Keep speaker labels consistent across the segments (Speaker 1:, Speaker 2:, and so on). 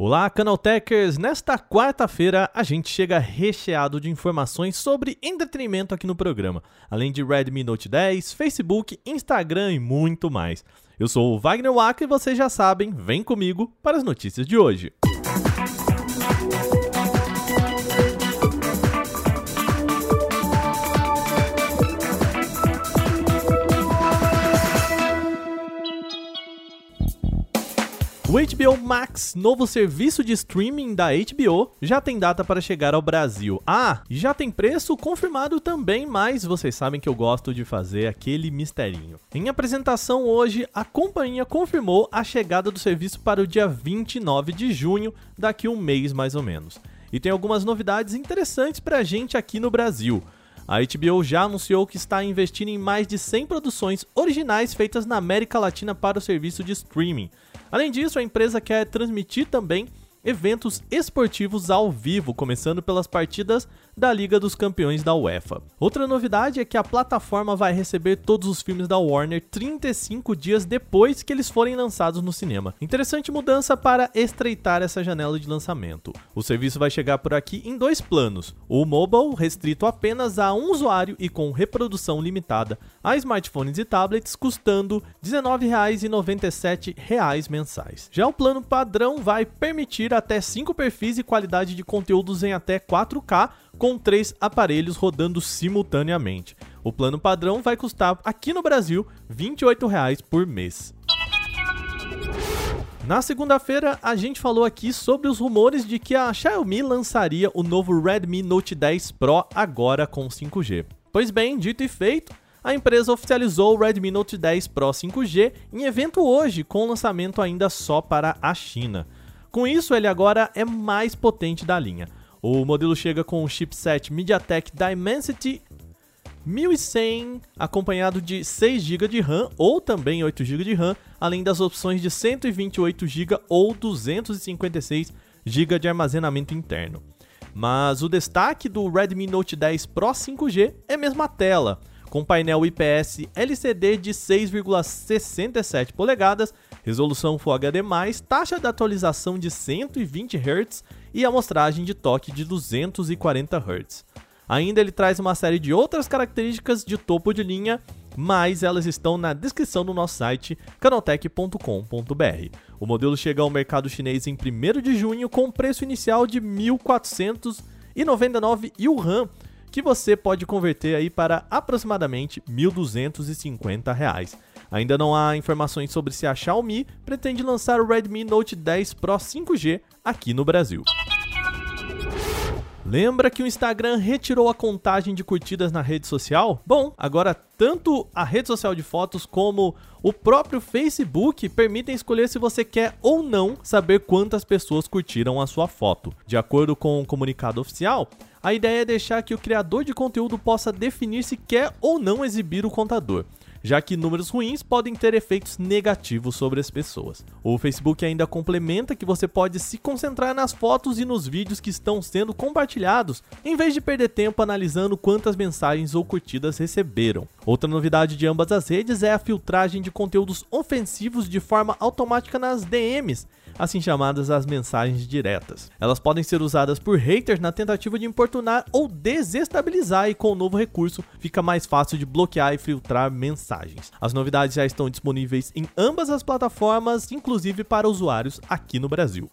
Speaker 1: Olá, Canaltechers! Nesta quarta-feira a gente chega recheado de informações sobre entretenimento aqui no programa, além de Redmi Note 10, Facebook, Instagram e muito mais. Eu sou o Wagner Waka e vocês já sabem, vem comigo para as notícias de hoje. O HBO Max, novo serviço de streaming da HBO, já tem data para chegar ao Brasil. Ah, já tem preço confirmado também, mas vocês sabem que eu gosto de fazer aquele misterinho. Em apresentação hoje, a companhia confirmou a chegada do serviço para o dia 29 de junho, daqui um mês mais ou menos. E tem algumas novidades interessantes pra gente aqui no Brasil. A HBO já anunciou que está investindo em mais de 100 produções originais feitas na América Latina para o serviço de streaming. Além disso, a empresa quer transmitir também eventos esportivos ao vivo, começando pelas partidas da Liga dos Campeões da UEFA. Outra novidade é que a plataforma vai receber todos os filmes da Warner 35 dias depois que eles forem lançados no cinema. Interessante mudança para estreitar essa janela de lançamento. O serviço vai chegar por aqui em dois planos: o mobile, restrito apenas a um usuário e com reprodução limitada a smartphones e tablets, custando R$ 19,97 mensais. Já o plano padrão vai permitir até 5 perfis e qualidade de conteúdos em até 4K com três aparelhos rodando simultaneamente. O plano padrão vai custar aqui no Brasil R$ 28,00 por mês. Na segunda-feira, a gente falou aqui sobre os rumores de que a Xiaomi lançaria o novo Redmi Note 10 Pro agora com 5G. Pois bem, dito e feito, a empresa oficializou o Redmi Note 10 Pro 5G em evento hoje, com lançamento ainda só para a China. Com isso, ele agora é mais potente da linha. O modelo chega com o chipset MediaTek Dimensity 1100, acompanhado de 6 GB de RAM ou também 8 GB de RAM, além das opções de 128 GB ou 256 GB de armazenamento interno. Mas o destaque do Redmi Note 10 Pro 5G é mesmo a tela, com painel IPS LCD de 6,67 polegadas, resolução Full HD+, taxa de atualização de 120 Hz e amostragem de toque de 240 Hz. Ainda ele traz uma série de outras características de topo de linha, mas elas estão na descrição do nosso site canaltech.com.br. O modelo chega ao mercado chinês em 1 de junho com preço inicial de 1.499 yuan, que você pode converter aí para aproximadamente R$ 1.250. Ainda não há informações sobre se a Xiaomi pretende lançar o Redmi Note 10 Pro 5G aqui no Brasil. Lembra que o Instagram retirou a contagem de curtidas na rede social? Bom, agora tanto a rede social de fotos como o próprio Facebook permitem escolher se você quer ou não saber quantas pessoas curtiram a sua foto. De acordo com o um comunicado oficial, a ideia é deixar que o criador de conteúdo possa definir se quer ou não exibir o contador já que números ruins podem ter efeitos negativos sobre as pessoas. O Facebook ainda complementa que você pode se concentrar nas fotos e nos vídeos que estão sendo compartilhados, em vez de perder tempo analisando quantas mensagens ou curtidas receberam. Outra novidade de ambas as redes é a filtragem de conteúdos ofensivos de forma automática nas DMs, assim chamadas as mensagens diretas. Elas podem ser usadas por haters na tentativa de importunar ou desestabilizar, e com o novo recurso fica mais fácil de bloquear e filtrar mensagens. As novidades já estão disponíveis em ambas as plataformas, inclusive para usuários aqui no Brasil.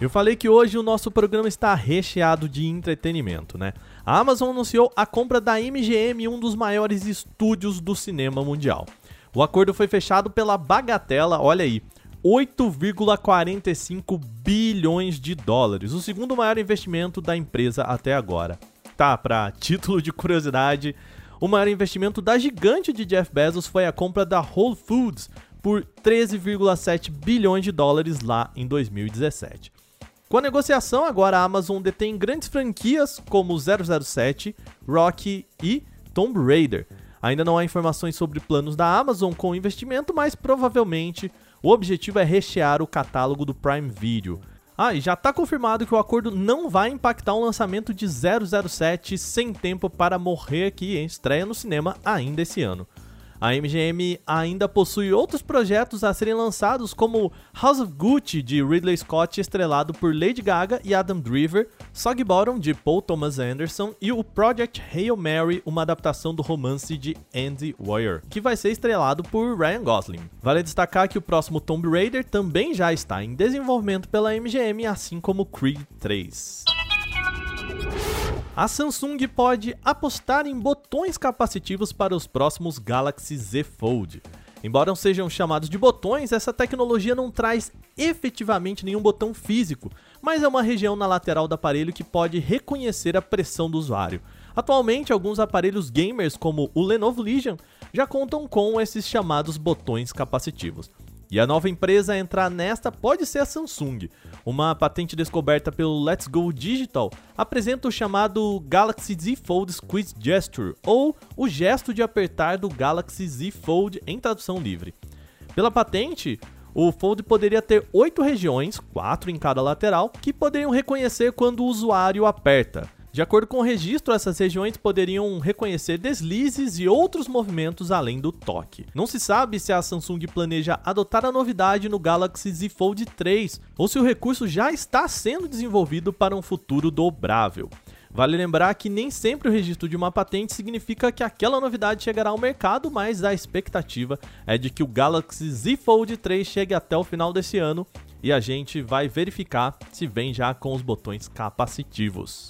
Speaker 1: Eu falei que hoje o nosso programa está recheado de entretenimento, né? A Amazon anunciou a compra da MGM, um dos maiores estúdios do cinema mundial. O acordo foi fechado pela bagatela, olha aí, 8,45 bilhões de dólares, o segundo maior investimento da empresa até agora. Tá, para título de curiosidade, o maior investimento da gigante de Jeff Bezos foi a compra da Whole Foods por 13,7 bilhões de dólares lá em 2017. Com a negociação, agora a Amazon detém grandes franquias como 007, Rocky e Tomb Raider. Ainda não há informações sobre planos da Amazon com o investimento, mas provavelmente o objetivo é rechear o catálogo do Prime Video. Ah, e já está confirmado que o acordo não vai impactar o lançamento de 007 Sem Tempo para Morrer, que estreia no cinema ainda esse ano. A MGM ainda possui outros projetos a serem lançados, como House of Gucci de Ridley Scott, estrelado por Lady Gaga e Adam Driver, Soggy Bottom de Paul Thomas Anderson e o Project Hail Mary, uma adaptação do romance de Andy Warrior, que vai ser estrelado por Ryan Gosling. Vale destacar que o próximo Tomb Raider também já está em desenvolvimento pela MGM, assim como Creed 3. A Samsung pode apostar em botões capacitivos para os próximos Galaxy Z Fold. Embora sejam chamados de botões, essa tecnologia não traz efetivamente nenhum botão físico, mas é uma região na lateral do aparelho que pode reconhecer a pressão do usuário. Atualmente, alguns aparelhos gamers, como o Lenovo Legion, já contam com esses chamados botões capacitivos. E a nova empresa a entrar nesta pode ser a Samsung. Uma patente descoberta pelo Let's Go Digital apresenta o chamado Galaxy Z Fold Squeeze Gesture, ou o gesto de apertar do Galaxy Z Fold em tradução livre. Pela patente, o Fold poderia ter oito regiões, quatro em cada lateral, que poderiam reconhecer quando o usuário aperta. De acordo com o registro, essas regiões poderiam reconhecer deslizes e outros movimentos além do toque. Não se sabe se a Samsung planeja adotar a novidade no Galaxy Z Fold 3 ou se o recurso já está sendo desenvolvido para um futuro dobrável. Vale lembrar que nem sempre o registro de uma patente significa que aquela novidade chegará ao mercado, mas a expectativa é de que o Galaxy Z Fold 3 chegue até o final desse ano e a gente vai verificar se vem já com os botões capacitivos.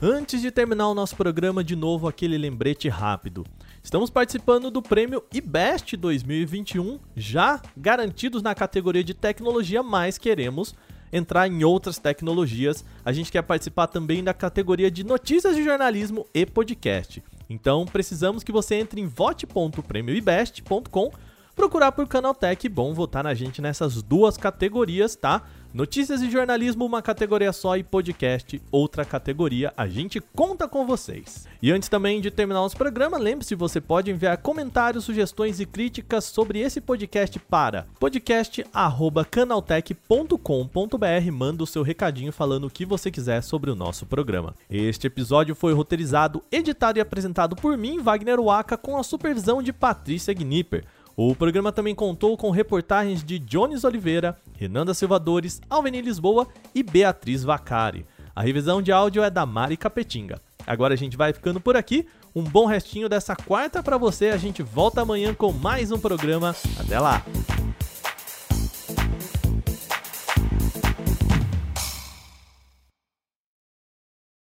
Speaker 1: Antes de terminar o nosso programa, de novo aquele lembrete rápido. Estamos participando do prêmio IBEST 2021, já garantidos na categoria de tecnologia, mas queremos entrar em outras tecnologias. A gente quer participar também da categoria de notícias de jornalismo e podcast. Então precisamos que você entre em vote.prêmioibest.com, procurar por Canaltech, bom votar na gente nessas duas categorias, tá? Notícias e jornalismo, uma categoria só, e podcast, outra categoria. A gente conta com vocês. E antes também de terminar nosso programa, lembre-se, você pode enviar comentários, sugestões e críticas sobre esse podcast para podcast@canaltech.com.br. Manda o seu recadinho falando o que você quiser sobre o nosso programa. Este episódio foi roteirizado, editado e apresentado por mim, Wagner Waka, com a supervisão de Patrícia Gnipper. O programa também contou com reportagens de Jones Oliveira, Renanda Silvadores, Alveni Lisboa e Beatriz Vacari. A revisão de áudio é da Mari Capetinga. Agora a gente vai ficando por aqui. Um bom restinho dessa quarta para você. A gente volta amanhã com mais um programa. Até lá!